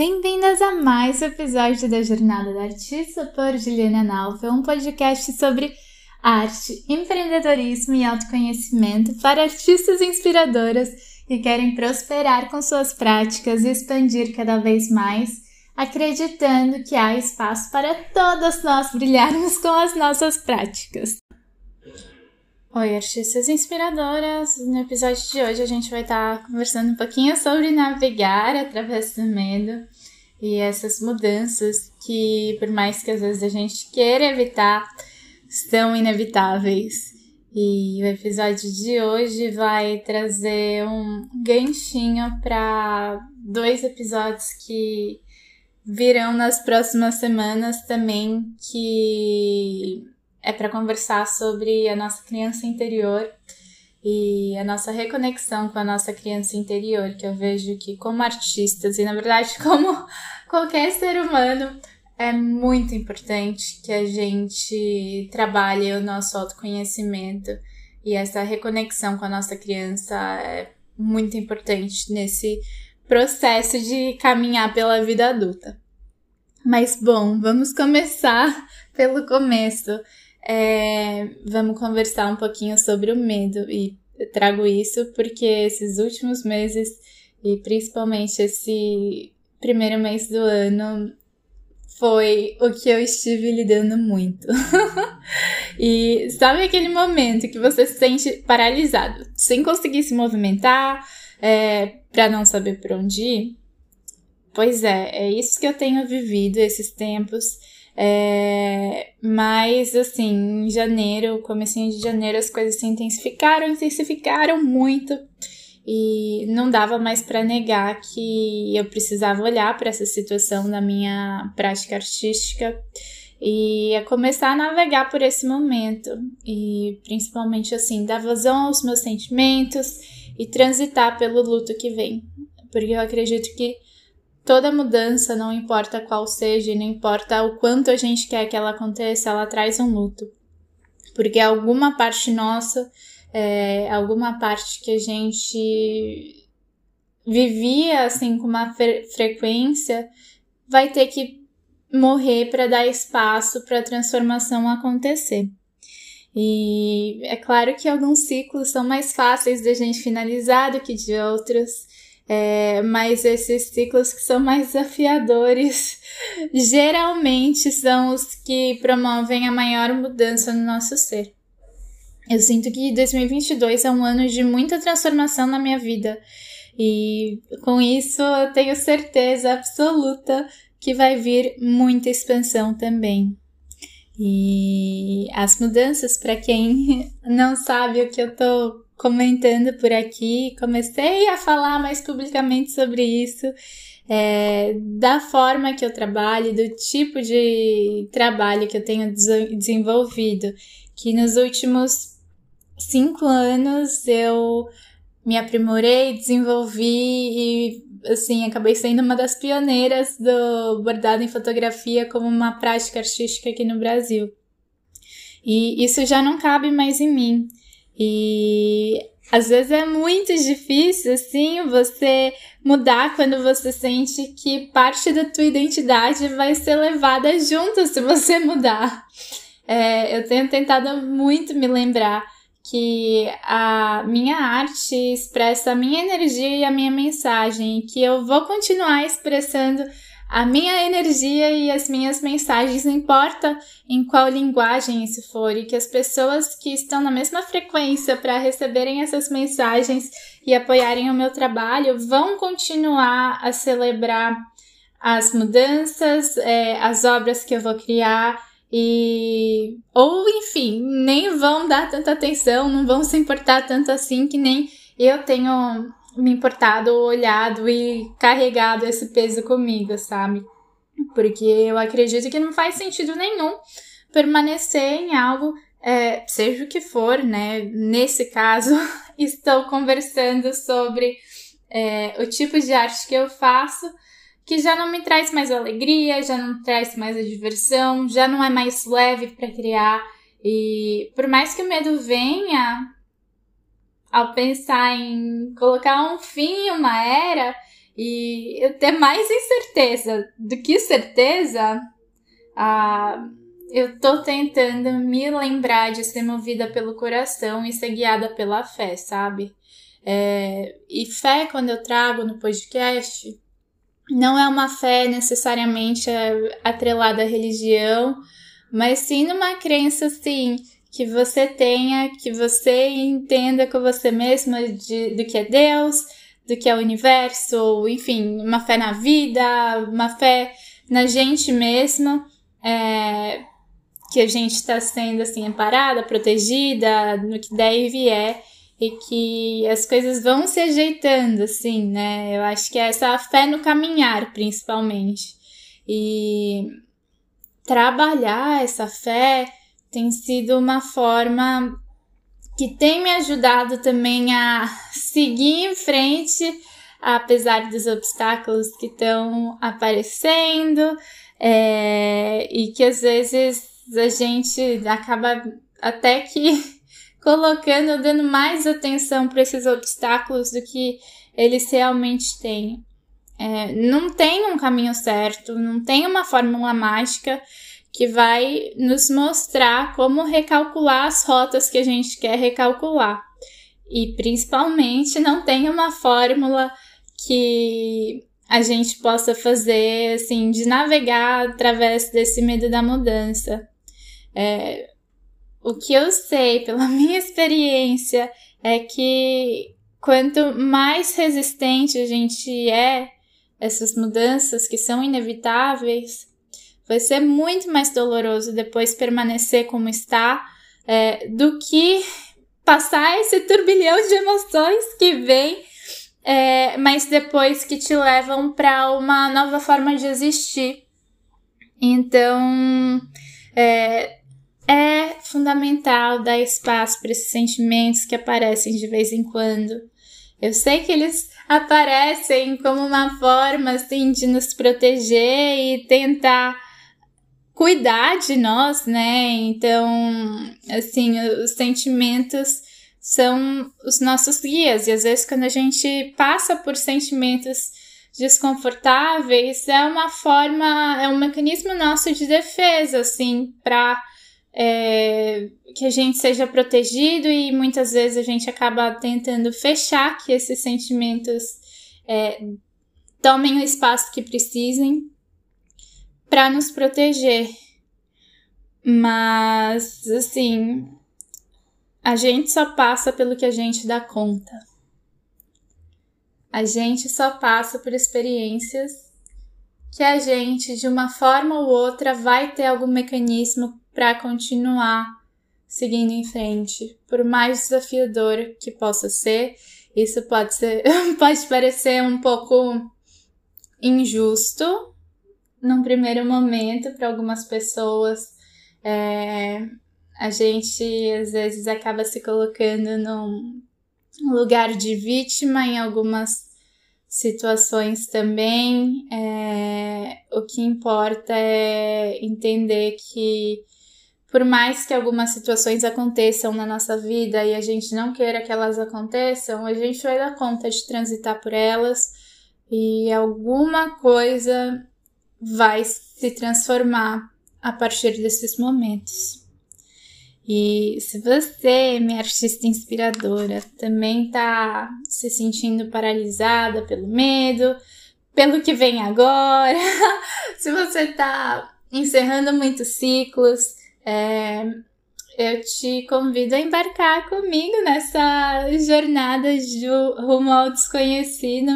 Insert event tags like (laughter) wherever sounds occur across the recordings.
Bem-vindas a mais um episódio da Jornada da Artista por Juliana Nalva, um podcast sobre arte, empreendedorismo e autoconhecimento para artistas inspiradoras que querem prosperar com suas práticas e expandir cada vez mais, acreditando que há espaço para todas nós brilharmos com as nossas práticas. Oi, artistas inspiradoras! No episódio de hoje a gente vai estar conversando um pouquinho sobre navegar através do medo e essas mudanças que, por mais que às vezes a gente queira evitar, são inevitáveis. E o episódio de hoje vai trazer um ganchinho para dois episódios que virão nas próximas semanas também, que é para conversar sobre a nossa criança interior e a nossa reconexão com a nossa criança interior, que eu vejo que como artistas e na verdade (laughs) como qualquer ser humano é muito importante que a gente trabalhe o nosso autoconhecimento e essa reconexão com a nossa criança é muito importante nesse processo de caminhar pela vida adulta. Mas bom, vamos começar pelo começo. É, vamos conversar um pouquinho sobre o medo e trago isso porque esses últimos meses e principalmente esse primeiro mês do ano foi o que eu estive lidando muito. (laughs) e sabe aquele momento que você se sente paralisado, sem conseguir se movimentar, é, para não saber por onde ir? Pois é, é isso que eu tenho vivido esses tempos. É, mas, assim, em janeiro, comecinho de janeiro, as coisas se intensificaram, intensificaram muito. E não dava mais para negar que eu precisava olhar para essa situação na minha prática artística e a começar a navegar por esse momento e principalmente assim dar vazão aos meus sentimentos e transitar pelo luto que vem, porque eu acredito que toda mudança, não importa qual seja, não importa o quanto a gente quer que ela aconteça, ela traz um luto. Porque alguma parte nossa, é, alguma parte que a gente vivia assim com uma fre frequência, vai ter que morrer para dar espaço para a transformação acontecer. E é claro que alguns ciclos são mais fáceis de a gente finalizar do que de outros. É, mas esses ciclos que são mais desafiadores (laughs) geralmente são os que promovem a maior mudança no nosso ser. Eu sinto que 2022 é um ano de muita transformação na minha vida e com isso eu tenho certeza absoluta que vai vir muita expansão também. E as mudanças, para quem (laughs) não sabe o que eu tô comentando por aqui, comecei a falar mais publicamente sobre isso, é, da forma que eu trabalho, do tipo de trabalho que eu tenho desenvolvido, que nos últimos cinco anos eu me aprimorei, desenvolvi e assim acabei sendo uma das pioneiras do bordado em fotografia como uma prática artística aqui no Brasil. E isso já não cabe mais em mim. E às vezes é muito difícil, assim, você mudar quando você sente que parte da tua identidade vai ser levada junto se você (laughs) mudar. É, eu tenho tentado muito me lembrar que a minha arte expressa a minha energia e a minha mensagem, que eu vou continuar expressando a minha energia e as minhas mensagens, não importa em qual linguagem isso for, e que as pessoas que estão na mesma frequência para receberem essas mensagens e apoiarem o meu trabalho vão continuar a celebrar as mudanças, é, as obras que eu vou criar e ou enfim, nem vão dar tanta atenção, não vão se importar tanto assim que nem eu tenho me importado, olhado e carregado esse peso comigo, sabe? Porque eu acredito que não faz sentido nenhum permanecer em algo, é, seja o que for, né? Nesse caso, (laughs) estou conversando sobre é, o tipo de arte que eu faço, que já não me traz mais alegria, já não traz mais a diversão, já não é mais leve para criar. E por mais que o medo venha, ao pensar em colocar um fim em uma era E eu ter mais incerteza do que certeza, ah, eu tô tentando me lembrar de ser movida pelo coração e ser guiada pela fé, sabe? É, e fé, quando eu trago no podcast, não é uma fé necessariamente atrelada à religião, mas sim numa crença, assim, que você tenha, que você entenda com você mesma de, do que é Deus, do que é o universo, enfim, uma fé na vida, uma fé na gente mesma, é, que a gente está sendo assim amparada, protegida, no que der e vier, e que as coisas vão se ajeitando, assim, né? Eu acho que é essa fé no caminhar, principalmente. E trabalhar essa fé tem sido uma forma que tem me ajudado também a seguir em frente, apesar dos obstáculos que estão aparecendo, é, e que às vezes a gente acaba até que (laughs) colocando, dando mais atenção para esses obstáculos do que eles realmente têm. É, não tem um caminho certo, não tem uma fórmula mágica que vai nos mostrar como recalcular as rotas que a gente quer recalcular. E principalmente não tem uma fórmula que a gente possa fazer assim de navegar através desse medo da mudança. É, o que eu sei (laughs) pela minha experiência é que quanto mais resistente a gente é essas mudanças que são inevitáveis, vai ser muito mais doloroso depois permanecer como está é, do que passar esse turbilhão de emoções que vem, é, mas depois que te levam para uma nova forma de existir. Então, é, é fundamental dar espaço para esses sentimentos que aparecem de vez em quando. Eu sei que eles aparecem como uma forma assim de nos proteger e tentar cuidar de nós, né? Então, assim, os sentimentos são os nossos guias e às vezes quando a gente passa por sentimentos desconfortáveis é uma forma, é um mecanismo nosso de defesa, assim, para é, que a gente seja protegido e muitas vezes a gente acaba tentando fechar que esses sentimentos é, tomem o espaço que precisem para nos proteger. Mas, assim, a gente só passa pelo que a gente dá conta. A gente só passa por experiências que a gente, de uma forma ou outra, vai ter algum mecanismo para continuar seguindo em frente, por mais desafiador que possa ser. Isso pode ser, (laughs) pode parecer um pouco injusto num primeiro momento para algumas pessoas. É, a gente às vezes acaba se colocando num lugar de vítima em algumas situações também. É, o que importa é entender que por mais que algumas situações aconteçam na nossa vida e a gente não queira que elas aconteçam, a gente vai dar conta de transitar por elas e alguma coisa vai se transformar a partir desses momentos. E se você, minha artista inspiradora, também está se sentindo paralisada pelo medo, pelo que vem agora, (laughs) se você está encerrando muitos ciclos, é, eu te convido a embarcar comigo nessa jornada de rumo ao desconhecido,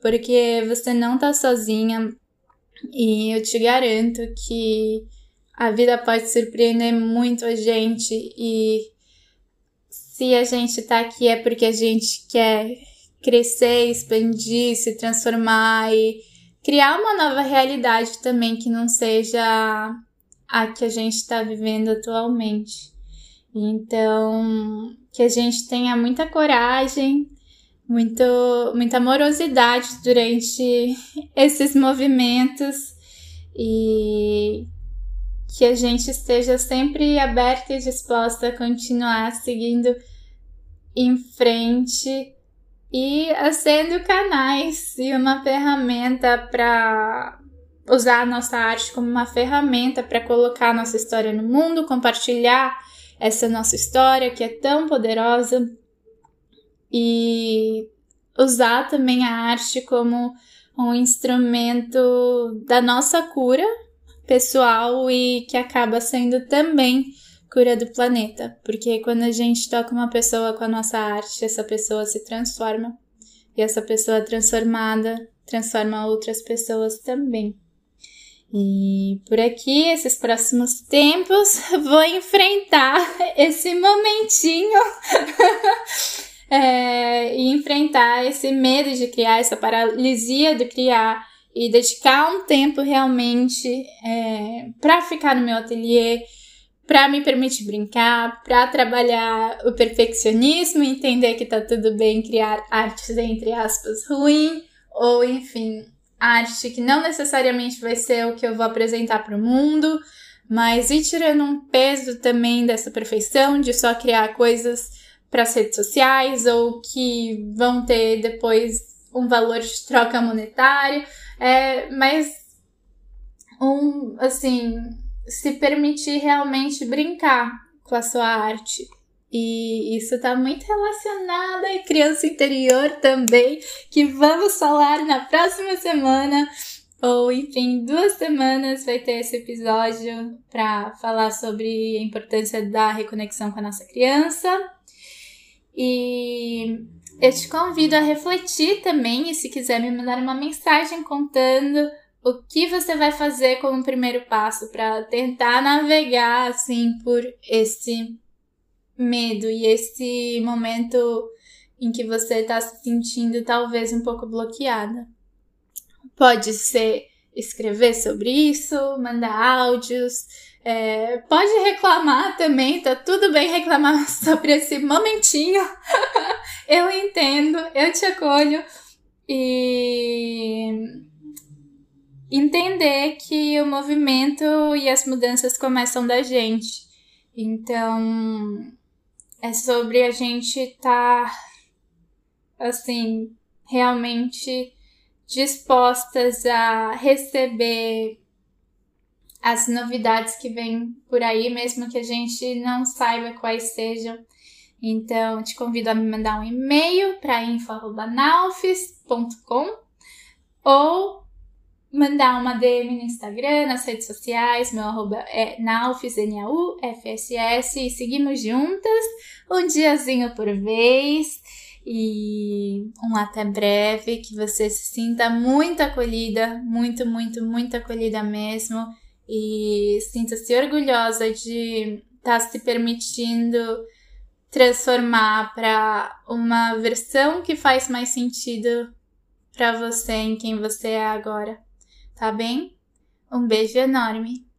porque você não tá sozinha e eu te garanto que a vida pode surpreender muito a gente e se a gente tá aqui é porque a gente quer crescer, expandir, se transformar e criar uma nova realidade também que não seja a que a gente está vivendo atualmente. Então, que a gente tenha muita coragem, muito, muita amorosidade durante (laughs) esses movimentos e que a gente esteja sempre aberta e disposta a continuar seguindo em frente e sendo canais e uma ferramenta para usar a nossa arte como uma ferramenta para colocar a nossa história no mundo, compartilhar essa nossa história que é tão poderosa e usar também a arte como um instrumento da nossa cura pessoal e que acaba sendo também cura do planeta, porque quando a gente toca uma pessoa com a nossa arte, essa pessoa se transforma. E essa pessoa transformada transforma outras pessoas também. E por aqui, esses próximos tempos, (laughs) vou enfrentar esse momentinho (laughs) é, e enfrentar esse medo de criar, essa paralisia de criar e dedicar um tempo realmente é, para ficar no meu ateliê, para me permitir brincar, para trabalhar o perfeccionismo, entender que tá tudo bem criar artes entre aspas ruim ou enfim arte que não necessariamente vai ser o que eu vou apresentar para o mundo, mas ir tirando um peso também dessa perfeição de só criar coisas para as redes sociais ou que vão ter depois um valor de troca monetário, é, mas um assim se permitir realmente brincar com a sua arte. E isso está muito relacionado à criança interior também, que vamos falar na próxima semana, ou enfim, duas semanas vai ter esse episódio para falar sobre a importância da reconexão com a nossa criança. E eu te convido a refletir também, e se quiser me mandar uma mensagem contando o que você vai fazer como primeiro passo para tentar navegar assim por esse medo e esse momento em que você está se sentindo talvez um pouco bloqueada. Pode ser escrever sobre isso, mandar áudios, é, pode reclamar também, tá tudo bem reclamar (laughs) sobre esse momentinho. (laughs) eu entendo, eu te acolho e entender que o movimento e as mudanças começam da gente. Então, é sobre a gente estar, tá, assim, realmente dispostas a receber as novidades que vêm por aí, mesmo que a gente não saiba quais sejam. Então, te convido a me mandar um e-mail para info.naufis.com ou mandar uma DM no Instagram, nas redes sociais, meu arroba é naufs, N-A-U-F-S-S, e seguimos juntas, um diazinho por vez, e um até breve, que você se sinta muito acolhida, muito, muito, muito acolhida mesmo, e sinta-se orgulhosa de estar tá se permitindo transformar para uma versão que faz mais sentido para você em quem você é agora tá bem? Um beijo enorme!